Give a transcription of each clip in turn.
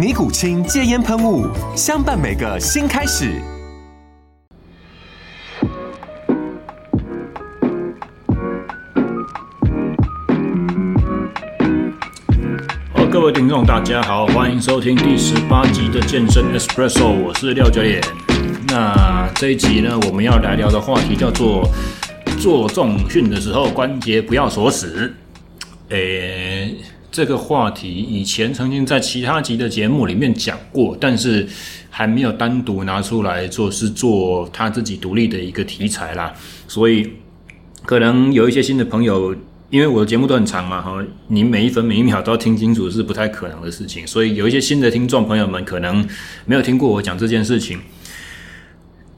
尼古清戒烟喷雾，相伴每个新开始。好，各位听众，大家好，欢迎收听第十八集的健身 Espresso，我是廖教练。那这一集呢，我们要来聊的话题叫做做重训的时候关节不要锁死。诶。这个话题以前曾经在其他集的节目里面讲过，但是还没有单独拿出来做，是做他自己独立的一个题材啦。所以可能有一些新的朋友，因为我的节目都很长嘛，哈，你每一分每一秒都要听清楚是不太可能的事情。所以有一些新的听众朋友们可能没有听过我讲这件事情。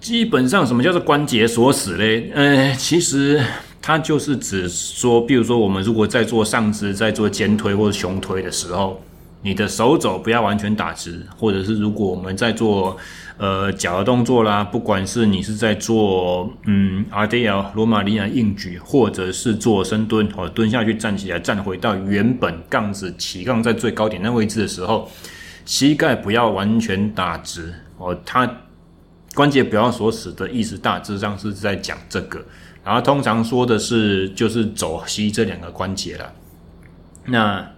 基本上，什么叫做关节锁死嘞？呃，其实。它就是指说，比如说，我们如果在做上肢、在做肩推或者胸推的时候，你的手肘不要完全打直，或者是如果我们在做呃脚的动作啦，不管是你是在做嗯 RDL 罗马尼亚硬举，或者是做深蹲或者蹲下去站起来站回到原本杠子起杠在最高点那位置的时候，膝盖不要完全打直哦，它关节不要锁死的意思大致上是在讲这个。然后通常说的是就是肘膝这两个关节了。那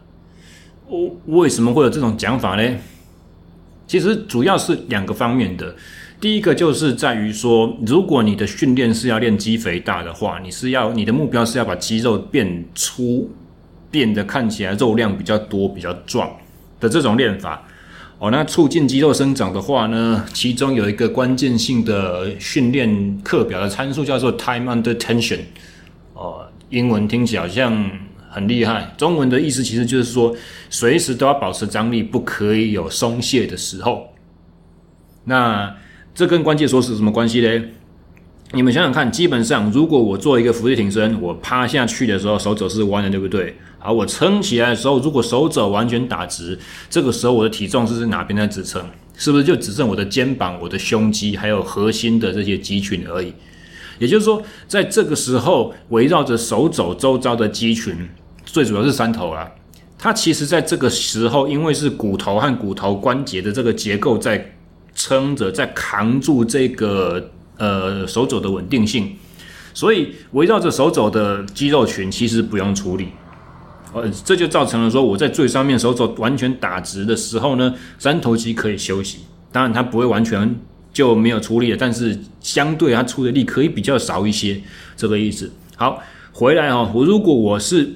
我为什么会有这种讲法呢？其实主要是两个方面的。第一个就是在于说，如果你的训练是要练肌肥大的话，你是要你的目标是要把肌肉变粗，变得看起来肉量比较多、比较壮的这种练法。哦，那促进肌肉生长的话呢，其中有一个关键性的训练课表的参数叫做 time under tension。哦，英文听起来好像很厉害，中文的意思其实就是说，随时都要保持张力，不可以有松懈的时候。那这跟关键锁死什么关系嘞？你们想想看，基本上如果我做一个伏地挺身，我趴下去的时候手肘是弯的，对不对？好，我撑起来的时候，如果手肘完全打直，这个时候我的体重是是哪边在支撑？是不是就只剩我的肩膀、我的胸肌还有核心的这些肌群而已？也就是说，在这个时候，围绕着手肘周遭的肌群，最主要是三头啊。它其实在这个时候，因为是骨头和骨头关节的这个结构在撑着，在扛住这个呃手肘的稳定性，所以围绕着手肘的肌肉群其实不用处理。呃，这就造成了说，我在最上面手肘完全打直的时候呢，三头肌可以休息。当然，它不会完全就没有出力了，但是相对它出的力可以比较少一些，这个意思。好，回来哦，我如果我是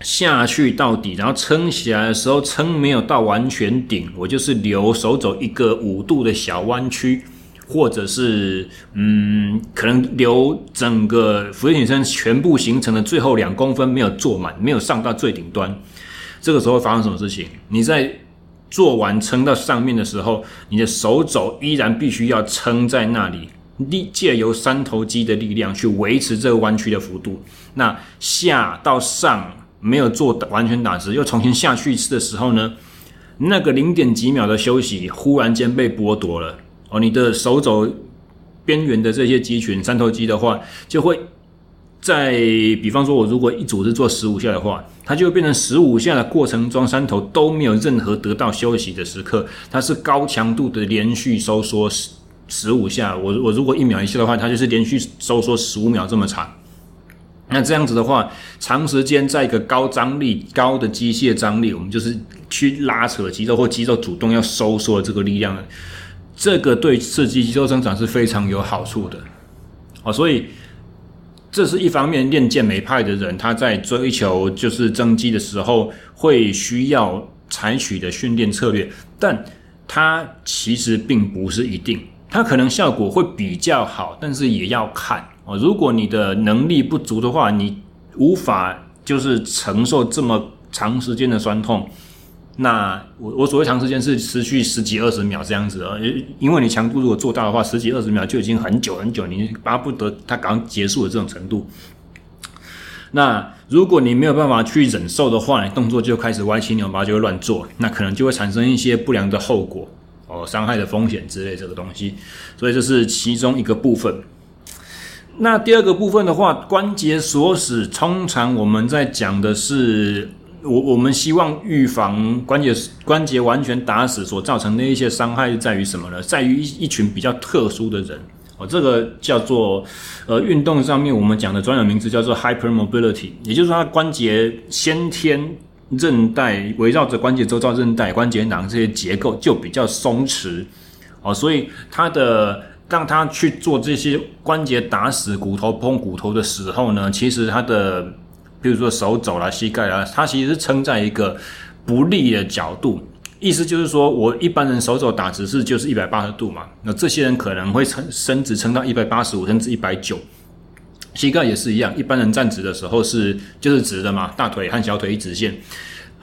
下去到底，然后撑起来的时候撑没有到完全顶，我就是留手肘一个五度的小弯曲。或者是嗯，可能留整个俯卧撑全部形成的最后两公分没有做满，没有上到最顶端，这个时候发生什么事情？你在做完撑到上面的时候，你的手肘依然必须要撑在那里，力借由三头肌的力量去维持这个弯曲的幅度。那下到上没有做完全打直，又重新下去一次的时候呢，那个零点几秒的休息忽然间被剥夺了。哦，你的手肘边缘的这些肌群，三头肌的话，就会在比方说，我如果一组是做十五下的话，它就会变成十五下的过程中，三头都没有任何得到休息的时刻，它是高强度的连续收缩十十五下。我我如果一秒一下的话，它就是连续收缩十五秒这么长。那这样子的话，长时间在一个高张力、高的机械张力，我们就是去拉扯肌肉或肌肉主动要收缩的这个力量。这个对刺激肌肉生长是非常有好处的。哦，所以这是一方面，练健美派的人他在追求就是增肌的时候会需要采取的训练策略，但它其实并不是一定，它可能效果会比较好，但是也要看哦。如果你的能力不足的话，你无法就是承受这么长时间的酸痛。那我我所谓长时间是持续十几二十秒这样子啊，因为你强度如果做大的话，十几二十秒就已经很久很久，你巴不得它刚结束的这种程度。那如果你没有办法去忍受的话，你动作就开始歪七扭八，就会乱做，那可能就会产生一些不良的后果哦，伤害的风险之类这个东西。所以这是其中一个部分。那第二个部分的话，关节锁死，通常我们在讲的是。我我们希望预防关节关节完全打死所造成的一些伤害在于什么呢？在于一一群比较特殊的人哦，这个叫做呃运动上面我们讲的专有名词叫做 hypermobility，也就是说它关节先天韧带围绕着关节周遭韧带关节囊这些结构就比较松弛哦，所以它的当它去做这些关节打死骨头碰骨头的时候呢，其实它的比如说手肘啦、膝盖啦，它其实是撑在一个不利的角度，意思就是说我一般人手肘打直是就是一百八十度嘛，那这些人可能会撑伸直撑到一百八十五甚至一百九，膝盖也是一样，一般人站直的时候是就是直的嘛，大腿和小腿一直线。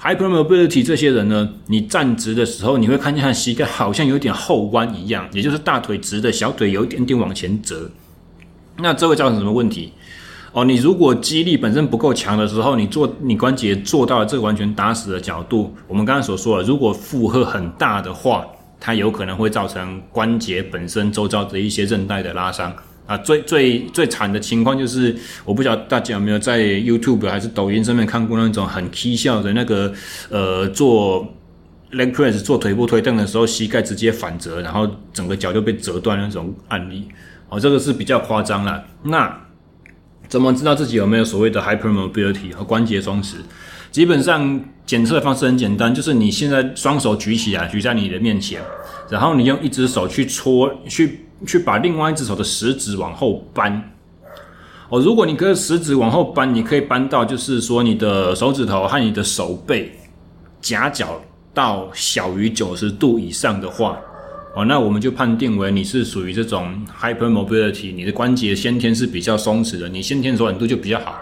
Hypermobility 这些人呢，你站直的时候，你会看见他膝盖好像有点后弯一样，也就是大腿直的，小腿有一点点往前折，那这会造成什么问题？哦，你如果肌力本身不够强的时候，你做你关节做到了这个完全打死的角度，我们刚刚所说的，如果负荷很大的话，它有可能会造成关节本身周遭的一些韧带的拉伤啊。最最最惨的情况就是，我不晓得大家有没有在 YouTube 还是抖音上面看过那种很蹊跷的那个呃做 leg press 做腿部推蹬的时候，膝盖直接反折，然后整个脚就被折断那种案例。哦，这个是比较夸张了。那怎么知道自己有没有所谓的 hypermobility 和关节松弛？基本上检测的方式很简单，就是你现在双手举起来，举在你的面前，然后你用一只手去搓，去去把另外一只手的食指往后扳。哦，如果你可以食指往后扳，你可以扳到就是说你的手指头和你的手背夹角到小于九十度以上的话。哦，那我们就判定为你是属于这种 hypermobility，你的关节先天是比较松弛的，你先天柔软度就比较好。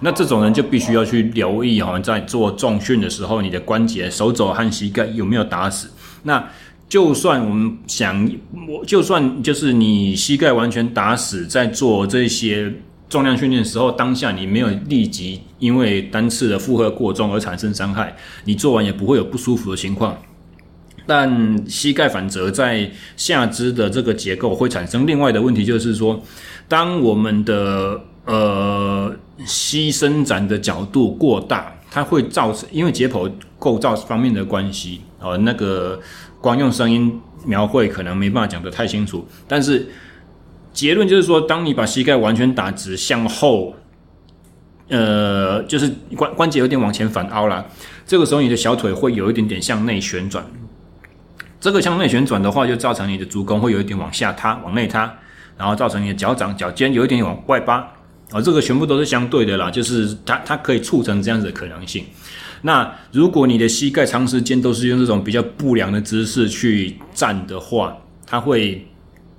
那这种人就必须要去留意哈，在做重训的时候，你的关节、手肘和膝盖有没有打死。那就算我们想，我就算就是你膝盖完全打死，在做这些重量训练的时候，当下你没有立即因为单次的负荷过重而产生伤害，你做完也不会有不舒服的情况。但膝盖反折在下肢的这个结构会产生另外的问题，就是说，当我们的呃膝伸展的角度过大，它会造成因为解剖构造方面的关系，呃，那个光用声音描绘可能没办法讲得太清楚。但是结论就是说，当你把膝盖完全打直向后，呃，就是关关节有点往前反凹了，这个时候你的小腿会有一点点向内旋转。这个向内旋转的话，就造成你的足弓会有一点往下塌、往内塌，然后造成你的脚掌、脚尖有一点往外八。啊、这个全部都是相对的啦，就是它它可以促成这样子的可能性。那如果你的膝盖长时间都是用这种比较不良的姿势去站的话，它会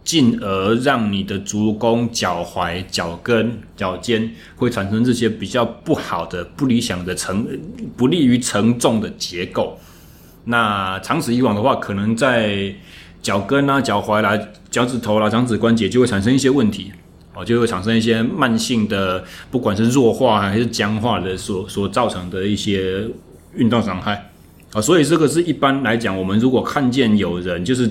进而让你的足弓、脚踝、脚跟、脚尖会产生这些比较不好的、不理想的承、不利于承重的结构。那长此以往的话，可能在脚跟啊、脚踝啦、脚趾头啦、掌指关节就会产生一些问题，哦，就会产生一些慢性的，不管是弱化还是僵化的所所造成的一些运动伤害，啊，所以这个是一般来讲，我们如果看见有人，就是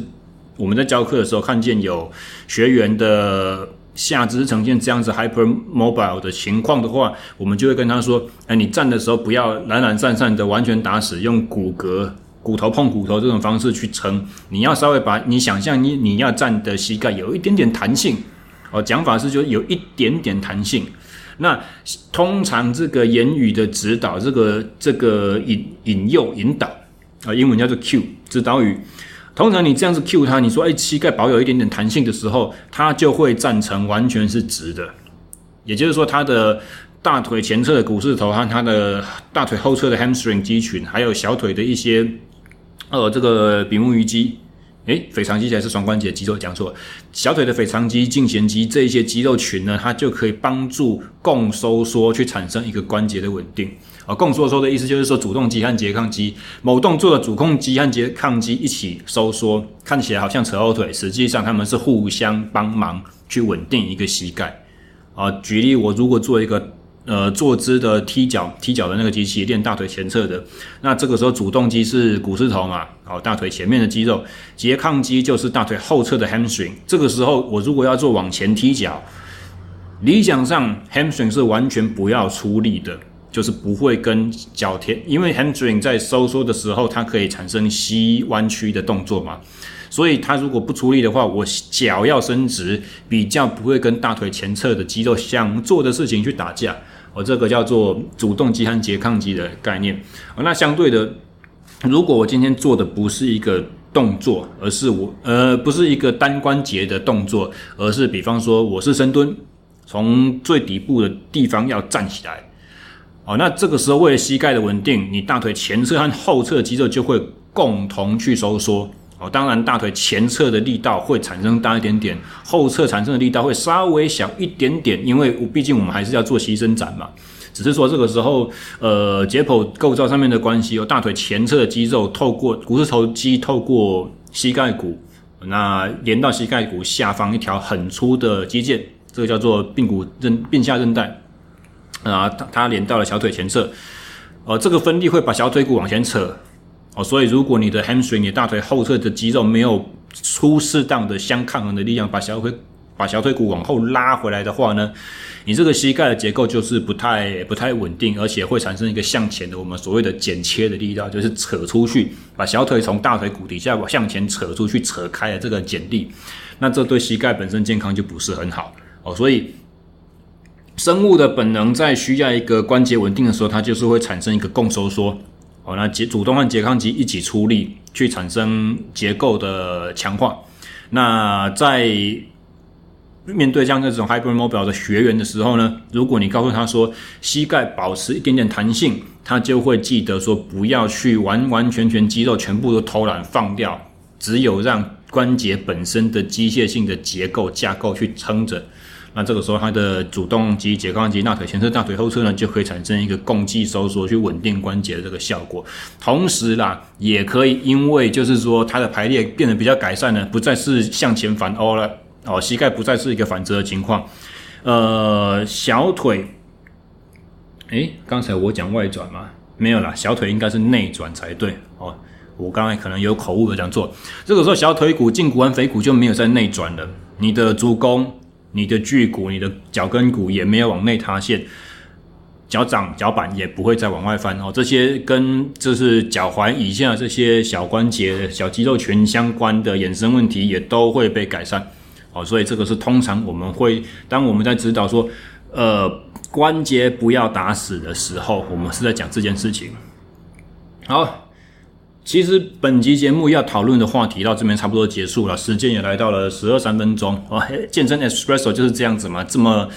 我们在教课的时候看见有学员的下肢呈现这样子 hypermobile 的情况的话，我们就会跟他说，哎，你站的时候不要懒懒散散的完全打死，用骨骼。骨头碰骨头这种方式去撑，你要稍微把你想象你你要站的膝盖有一点点弹性哦，讲法是就有一点点弹性。那通常这个言语的指导，这个这个引引诱引导啊，英文叫做 cue 指导语，通常你这样子 cue 他，你说哎，膝盖保有一点点弹性的时候，他就会站成完全是直的。也就是说，他的大腿前侧的股四头和他的大腿后侧的 hamstring 肌群，还有小腿的一些呃这个比目鱼肌。诶，腓肠肌才是双关节肌肉，讲错。小腿的腓肠肌、胫前肌这一些肌肉群呢，它就可以帮助共收缩，去产生一个关节的稳定。而共收缩的意思就是说，主动肌和拮抗肌某动作的主控肌和拮抗肌一起收缩，看起来好像扯后腿，实际上他们是互相帮忙去稳定一个膝盖。啊，举例，我如果做一个。呃，坐姿的踢脚，踢脚的那个机器练大腿前侧的，那这个时候主动肌是股四头嘛，哦，大腿前面的肌肉，拮抗肌就是大腿后侧的 hamstring。这个时候我如果要做往前踢脚，理想上 hamstring 是完全不要出力的，就是不会跟脚贴，因为 hamstring 在收缩的时候，它可以产生膝弯曲的动作嘛。所以它如果不出力的话，我脚要伸直，比较不会跟大腿前侧的肌肉想做的事情去打架。我这个叫做主动肌和拮抗肌的概念。那相对的，如果我今天做的不是一个动作，而是我呃不是一个单关节的动作，而是比方说我是深蹲，从最底部的地方要站起来。哦，那这个时候为了膝盖的稳定，你大腿前侧和后侧肌肉就会共同去收缩。哦，当然，大腿前侧的力道会产生大一点点，后侧产生的力道会稍微小一点点，因为毕竟我们还是要做膝伸展嘛。只是说这个时候，呃，解剖构造上面的关系，有大腿前侧的肌肉透过股四头肌透过膝盖骨，那连到膝盖骨下方一条很粗的肌腱，这个叫做髌骨韧髌下韧带啊，它它连到了小腿前侧，呃，这个分力会把小腿骨往前扯。哦，所以如果你的 hamstring，你大腿后侧的肌肉没有出适当的相抗衡的力量，把小腿把小腿骨往后拉回来的话呢，你这个膝盖的结构就是不太不太稳定，而且会产生一个向前的我们所谓的剪切的力道，就是扯出去，把小腿从大腿骨底下往向前扯出去，扯开的这个剪力，那这对膝盖本身健康就不是很好哦。所以生物的本能在需要一个关节稳定的时候，它就是会产生一个共收缩。哦，那拮主动和拮抗肌一起出力，去产生结构的强化。那在面对像这种 hypermobile 的学员的时候呢，如果你告诉他说膝盖保持一点点弹性，他就会记得说不要去完完全全肌肉全部都偷懒放掉，只有让关节本身的机械性的结构架构去撑着。那这个时候，它的主动肌、拮抗肌、大腿前侧、大腿后侧呢，就可以产生一个共济收缩，去稳定关节的这个效果。同时啦，也可以因为就是说它的排列变得比较改善呢，不再是向前反欧了哦，膝盖不再是一个反折的情况。呃，小腿，诶，刚才我讲外转吗？没有啦，小腿应该是内转才对哦。我刚才可能有口误的讲错。这个时候，小腿骨、胫骨和腓骨就没有在内转了，你的足弓。你的距骨、你的脚跟骨也没有往内塌陷，脚掌、脚板也不会再往外翻哦。这些跟就是脚踝以下这些小关节、小肌肉群相关的衍生问题也都会被改善哦。所以这个是通常我们会当我们在指导说，呃，关节不要打死的时候，我们是在讲这件事情。好。其实本集节目要讨论的话题到这边差不多结束了，时间也来到了十二三分钟哦。健身 Espresso 就是这样子嘛，这么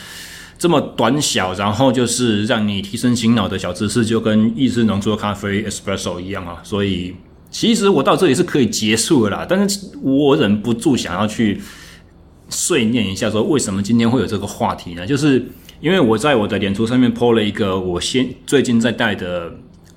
这么短小，然后就是让你提神醒脑的小知识，就跟意式浓缩咖啡 Espresso 一样啊。所以其实我到这里是可以结束的啦，但是我忍不住想要去碎念一下，说为什么今天会有这个话题呢？就是因为我在我的脸书上面 po 了一个我先最近在带的。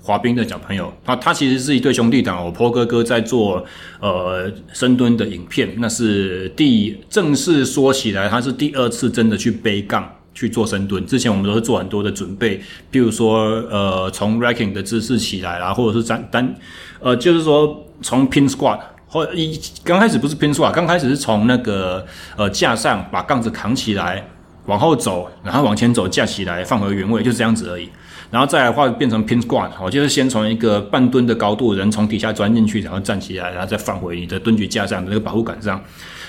滑冰的小朋友，他他其实是一对兄弟档。我 po 哥哥在做呃深蹲的影片，那是第正式说起来，他是第二次真的去背杠去做深蹲。之前我们都是做很多的准备，譬如说呃从 racking 的姿势起来啦，或者是单单呃就是说从 pin squat 或一刚开始不是 pin squat，刚开始是从那个呃架上把杠子扛起来往后走，然后往前走架起来放回原位，就这样子而已。然后再来的话变成 pin squat，我就是先从一个半蹲的高度，人从底下钻进去，然后站起来，然后再放回你的蹲举架上的那个保护杆上。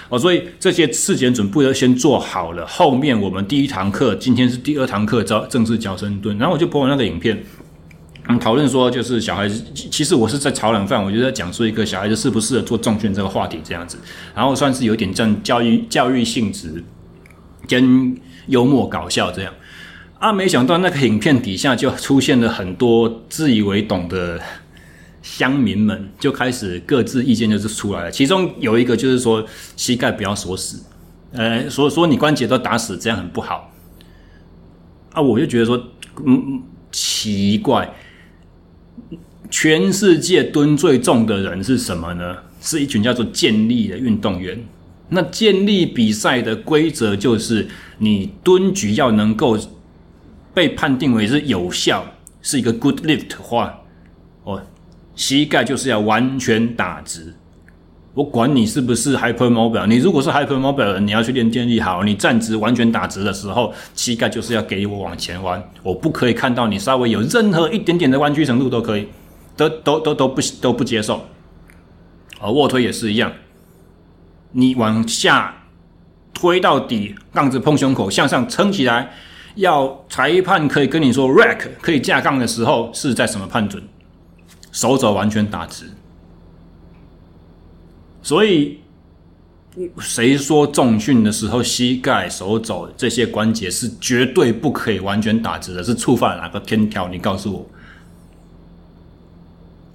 哦，所以这些事前准备都先做好了。后面我们第一堂课，今天是第二堂课，教正式教深蹲。然后我就播完那个影片，嗯，讨论说就是小孩子，其实我是在炒冷饭，我就在讲述一个小孩子适不适合做重训这个话题这样子，然后算是有点这样教育教育性质跟幽默搞笑这样。啊，没想到那个影片底下就出现了很多自以为懂的乡民们，就开始各自意见就是出来了。其中有一个就是说膝盖不要锁死，呃，所以说你关节都打死，这样很不好。啊，我就觉得说，嗯，奇怪。全世界蹲最重的人是什么呢？是一群叫做健力的运动员。那健力比赛的规则就是，你蹲举要能够被判定为是有效，是一个 good lift 的话，哦，膝盖就是要完全打直。我管你是不是 hypermobile，你如果是 hypermobile，你要去练健力，好，你站直完全打直的时候，膝盖就是要给我往前弯，我不可以看到你稍微有任何一点点的弯曲程度都可以。都都都都不都不接受，而卧推也是一样，你往下推到底，杠子碰胸口，向上撑起来，要裁判可以跟你说 rack 可以架杠的时候是在什么判准？手肘完全打直。所以，谁说重训的时候膝盖、手肘这些关节是绝对不可以完全打直的？是触犯哪个天条？你告诉我。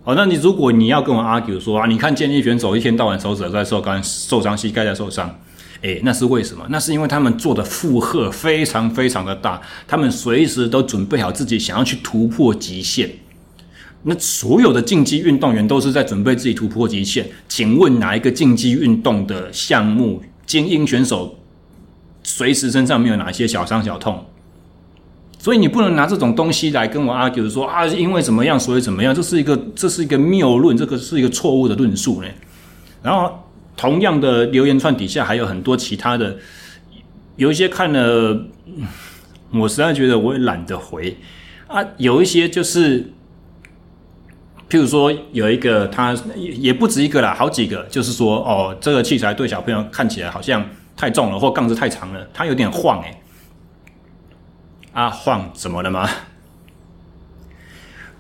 好，那你如果你要跟我 argue 说啊，你看健力选手一天到晚手肘在受伤，受伤膝盖在受伤，诶，那是为什么？那是因为他们做的负荷非常非常的大，他们随时都准备好自己想要去突破极限。那所有的竞技运动员都是在准备自己突破极限。请问哪一个竞技运动的项目精英选手随时身上没有哪些小伤小痛？所以你不能拿这种东西来跟我 argue 说啊，因为怎么样，所以怎么样，这是一个这是一个谬论，这个是一个错误的论述呢。然后同样的留言串底下还有很多其他的，有一些看了，我实在觉得我也懒得回啊。有一些就是，譬如说有一个他也不止一个啦，好几个，就是说哦，这个器材对小朋友看起来好像太重了，或杠子太长了，它有点晃诶。啊，晃怎么了吗？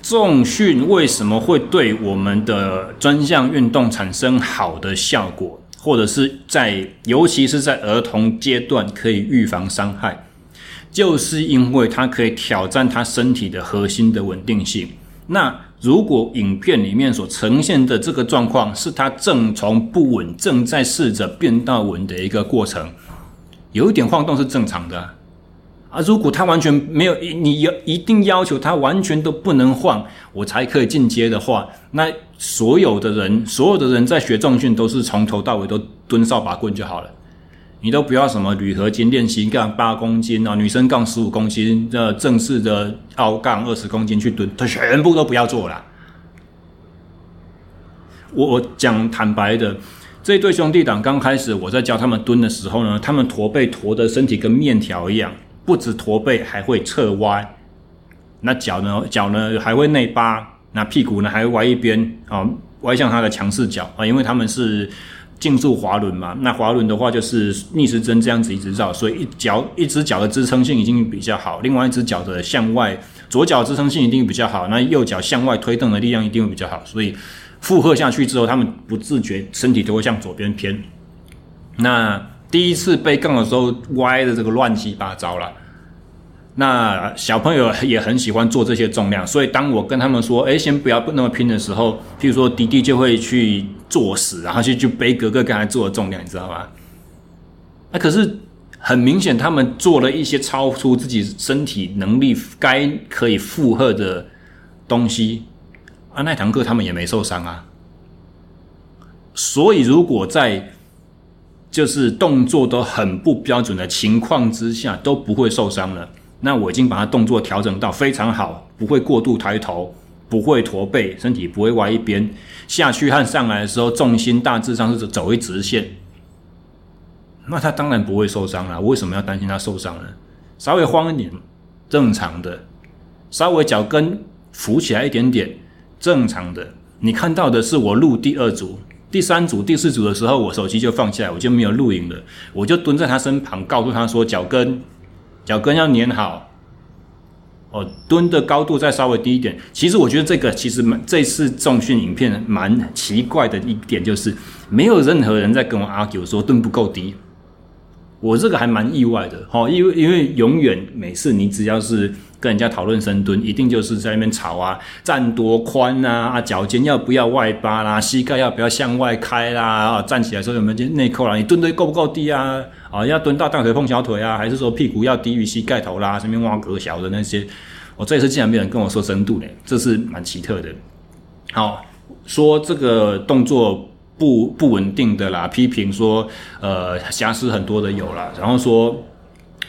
重训为什么会对我们的专项运动产生好的效果，或者是在尤其是在儿童阶段可以预防伤害，就是因为它可以挑战他身体的核心的稳定性。那如果影片里面所呈现的这个状况是他正从不稳正在试着变到稳的一个过程，有一点晃动是正常的。啊如果他完全没有，你要一定要求他完全都不能晃，我才可以进阶的话，那所有的人，所有的人在学重训都是从头到尾都蹲扫把棍就好了，你都不要什么铝合金练习杠八公斤啊，女生杠十五公斤，这正式的凹杠二十公斤去蹲，他全部都不要做了。我我讲坦白的，这对兄弟档刚开始我在教他们蹲的时候呢，他们驼背驼的身体跟面条一样。不止驼背，还会侧歪。那脚呢？脚呢还会内八。那屁股呢还会歪一边啊，歪向他的强势脚啊，因为他们是竞速滑轮嘛。那滑轮的话就是逆时针这样子一直绕，所以一脚一只脚的支撑性一定比较好，另外一只脚的向外，左脚支撑性一定比较好，那右脚向外推动的力量一定会比较好。所以负荷下去之后，他们不自觉身体都会向左边偏。那第一次背杠的时候，歪的这个乱七八糟了。那小朋友也很喜欢做这些重量，所以当我跟他们说：“哎，先不要那么拼的时候，譬如说弟弟就会去作死，然后去去背哥哥刚才做的重量，你知道吗？那可是很明显，他们做了一些超出自己身体能力该可以负荷的东西啊。那堂课他们也没受伤啊。所以如果在就是动作都很不标准的情况之下，都不会受伤了。那我已经把它动作调整到非常好，不会过度抬头，不会驼背，身体不会歪一边，下去和上来的时候重心大致上是走一直线。那他当然不会受伤了。我为什么要担心他受伤呢？稍微慌一点，正常的；稍微脚跟浮起来一点点，正常的。你看到的是我录第二组。第三组、第四组的时候，我手机就放下来，我就没有录影了。我就蹲在他身旁，告诉他说：“脚跟，脚跟要粘好。”哦，蹲的高度再稍微低一点。其实我觉得这个其实蛮这次重训影片蛮奇怪的一点就是，没有任何人在跟我 argue 说蹲不够低。我这个还蛮意外的，哈，因为因为永远每次你只要是跟人家讨论深蹲，一定就是在那边吵啊，站多宽啊，啊，脚尖要不要外八啦，膝盖要不要向外开啦，啊，站起来时候有没有内扣啦，你蹲的够不够低啊？啊，要蹲到大腿碰小腿啊，还是说屁股要低于膝盖头啦？身边挖格小的那些，我这次竟然没有人跟我说深度呢，这是蛮奇特的。好，说这个动作。不不稳定的啦，批评说，呃，瑕疵很多的有啦，然后说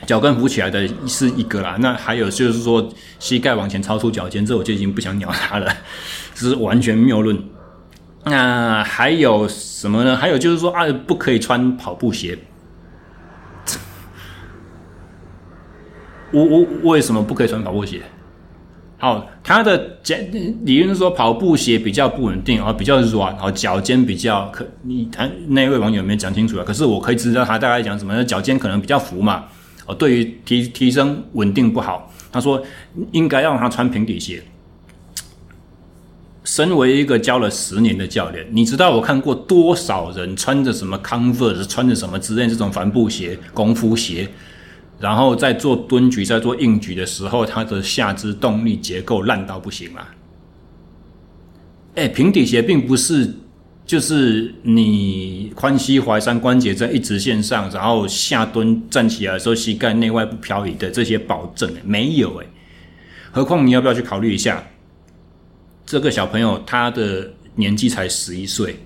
脚跟浮起来的是一个啦，那还有就是说膝盖往前超出脚尖，这我就已经不想鸟他了，这是完全谬论。那还有什么呢？还有就是说啊，不可以穿跑步鞋。我我为什么不可以穿跑步鞋？好，他的讲理论是说跑步鞋比较不稳定，啊，比较软，然后脚尖比较可。你他那位网友没讲清楚啊？可是我可以知道他大概讲什么，脚尖可能比较浮嘛。对于提提升稳定不好，他说应该让他穿平底鞋。身为一个教了十年的教练，你知道我看过多少人穿着什么 Converse，穿着什么之类这种帆布鞋、功夫鞋。然后在做蹲举、在做硬举的时候，他的下肢动力结构烂到不行了。哎，平底鞋并不是就是你髋膝踝三关节在一直线上，然后下蹲站起来的时候膝盖内外不漂移的这些保证，没有哎。何况你要不要去考虑一下，这个小朋友他的年纪才十一岁，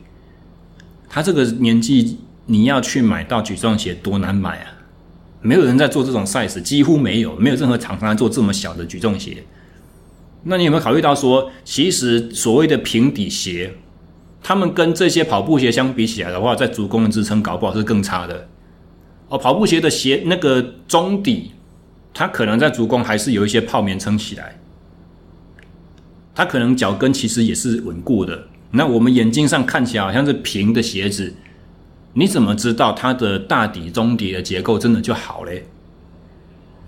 他这个年纪你要去买到举重鞋多难买啊！没有人在做这种 size，几乎没有，没有任何厂商做这么小的举重鞋。那你有没有考虑到说，其实所谓的平底鞋，他们跟这些跑步鞋相比起来的话，在足弓的支撑搞不好是更差的。哦，跑步鞋的鞋那个中底，它可能在足弓还是有一些泡棉撑起来，它可能脚跟其实也是稳固的。那我们眼睛上看起来好像是平的鞋子。你怎么知道它的大底、中底的结构真的就好嘞？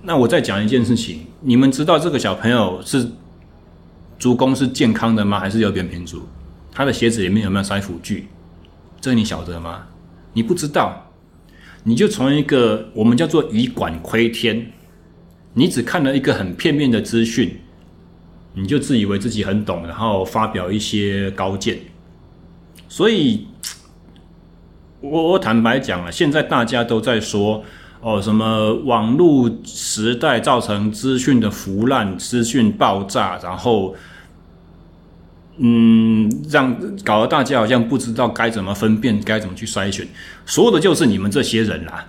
那我再讲一件事情，你们知道这个小朋友是足弓是健康的吗？还是有扁平足？他的鞋子里面有没有塞辅具？这你晓得吗？你不知道，你就从一个我们叫做以管窥天，你只看了一个很片面的资讯，你就自以为自己很懂，然后发表一些高见，所以。我我坦白讲了，现在大家都在说哦，什么网络时代造成资讯的腐烂、资讯爆炸，然后嗯，让搞得大家好像不知道该怎么分辨，该怎么去筛选，说的就是你们这些人啦。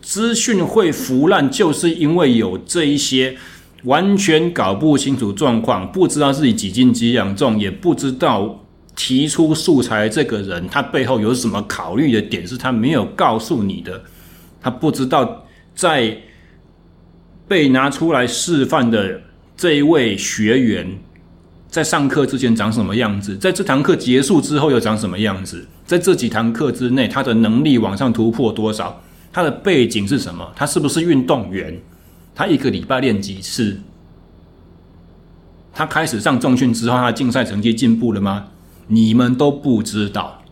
资讯会腐烂，就是因为有这一些完全搞不清楚状况，不知道自己几斤几两重，也不知道。提出素材这个人，他背后有什么考虑的点是他没有告诉你的？他不知道在被拿出来示范的这一位学员，在上课之前长什么样子，在这堂课结束之后又长什么样子，在这几堂课之内，他的能力往上突破多少？他的背景是什么？他是不是运动员？他一个礼拜练几次？他开始上重训之后，他的竞赛成绩进步了吗？你们都不知道，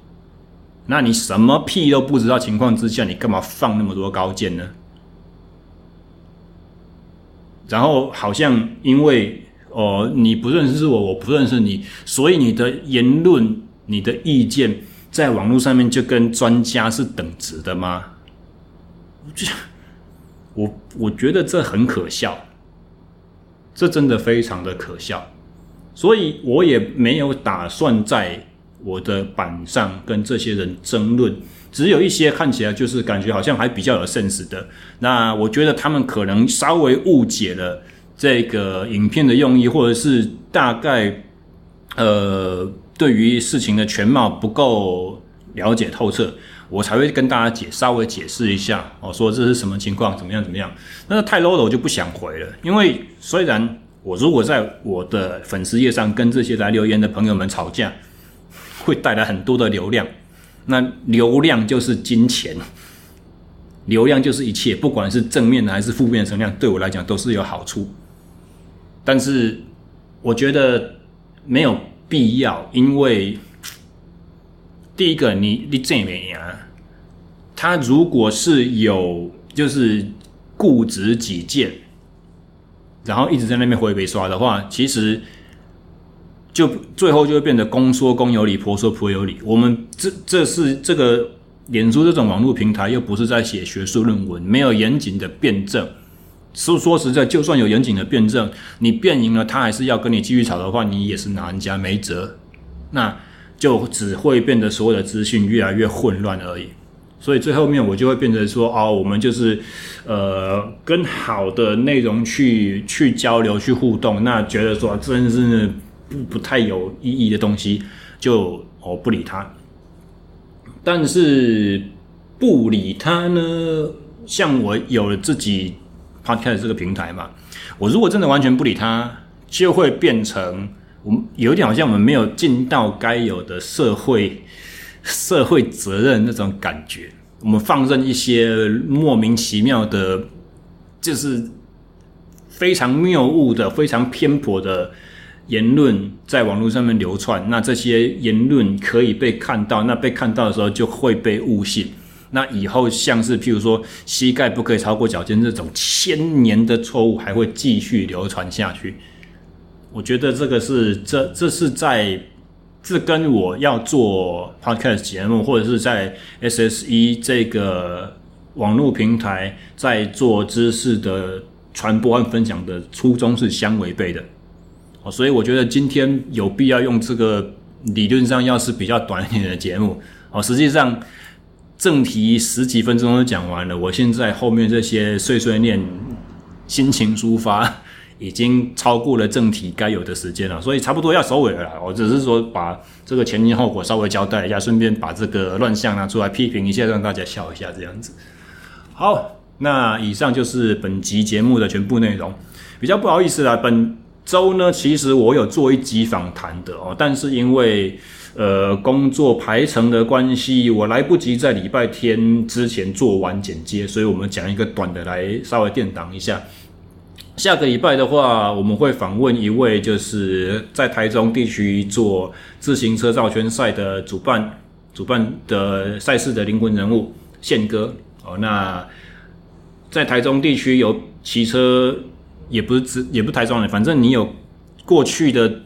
那你什么屁都不知道情况之下，你干嘛放那么多高见呢？然后好像因为哦，你不认识我，我不认识你，所以你的言论、你的意见在网络上面就跟专家是等值的吗？我我觉得这很可笑，这真的非常的可笑。所以我也没有打算在我的板上跟这些人争论，只有一些看起来就是感觉好像还比较有 sense 的。那我觉得他们可能稍微误解了这个影片的用意，或者是大概呃对于事情的全貌不够了解透彻，我才会跟大家解稍微解释一下哦，说这是什么情况，怎么样怎么样。那太 low 了，我就不想回了，因为虽然。我如果在我的粉丝页上跟这些来留言的朋友们吵架，会带来很多的流量，那流量就是金钱，流量就是一切，不管是正面的还是负面的声量，对我来讲都是有好处。但是我觉得没有必要，因为第一个，你你这边啊，他如果是有就是固执己见，然后一直在那边回北刷的话，其实就最后就会变得公说公有理，婆说婆有理。我们这这是这个脸书这种网络平台，又不是在写学术论文，没有严谨的辩证。说说实在，就算有严谨的辩证，你辩赢了，他还是要跟你继续吵的话，你也是拿人家没辙。那。就只会变得所有的资讯越来越混乱而已，所以最后面我就会变成说，哦，我们就是，呃，跟好的内容去去交流、去互动，那觉得说真是不不太有意义的东西，就我不理他。但是不理他呢，像我有了自己 podcast 这个平台嘛，我如果真的完全不理他，就会变成。我们有一点好像我们没有尽到该有的社会社会责任那种感觉，我们放任一些莫名其妙的，就是非常谬误的、非常偏颇的言论在网络上面流窜。那这些言论可以被看到，那被看到的时候就会被误信。那以后像是譬如说膝盖不可以超过脚尖这种千年的错误，还会继续流传下去。我觉得这个是这这是在这跟我要做 podcast 节目，或者是在 SSE 这个网络平台在做知识的传播和分享的初衷是相违背的。哦，所以我觉得今天有必要用这个理论上要是比较短一点的节目。哦，实际上正题十几分钟都讲完了，我现在后面这些碎碎念、心情抒发。已经超过了正题该有的时间了，所以差不多要收尾了。我只是说把这个前因后果稍微交代一下，顺便把这个乱象拿出来批评一下，让大家笑一下这样子。好，那以上就是本集节目的全部内容。比较不好意思啦，本周呢，其实我有做一集访谈的哦，但是因为呃工作排程的关系，我来不及在礼拜天之前做完剪接，所以我们讲一个短的来稍微垫档一下。下个礼拜的话，我们会访问一位就是在台中地区做自行车绕圈赛的主办主办的赛事的灵魂人物宪哥哦。那在台中地区有骑车，也不是只也不是台中人，反正你有过去的。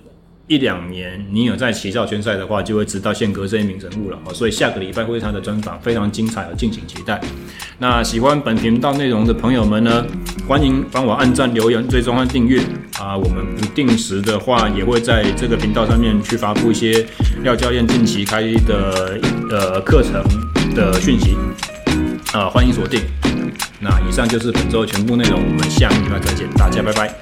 一两年，你有在骑校圈赛的话，就会知道宪哥这一名人物了。所以下个礼拜会是他的专访，非常精彩，敬请期待。那喜欢本频道内容的朋友们呢，欢迎帮我按赞、留言、追踪和订阅啊！我们不定时的话，也会在这个频道上面去发布一些廖教练近期开的呃课程的讯息啊，欢迎锁定。那以上就是本周全部内容我们下个礼拜再见大家拜拜。